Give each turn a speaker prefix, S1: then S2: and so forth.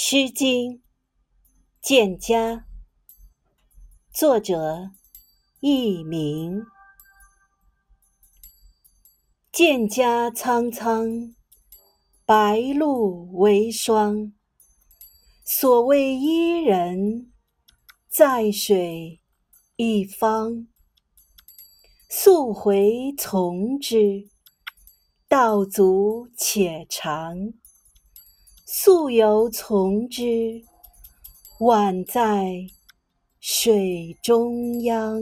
S1: 诗经·蒹葭，作者佚名。蒹葭苍苍，白露为霜。所谓伊人，在水一方。溯洄从之，道阻且长。溯游从之，宛在水中央。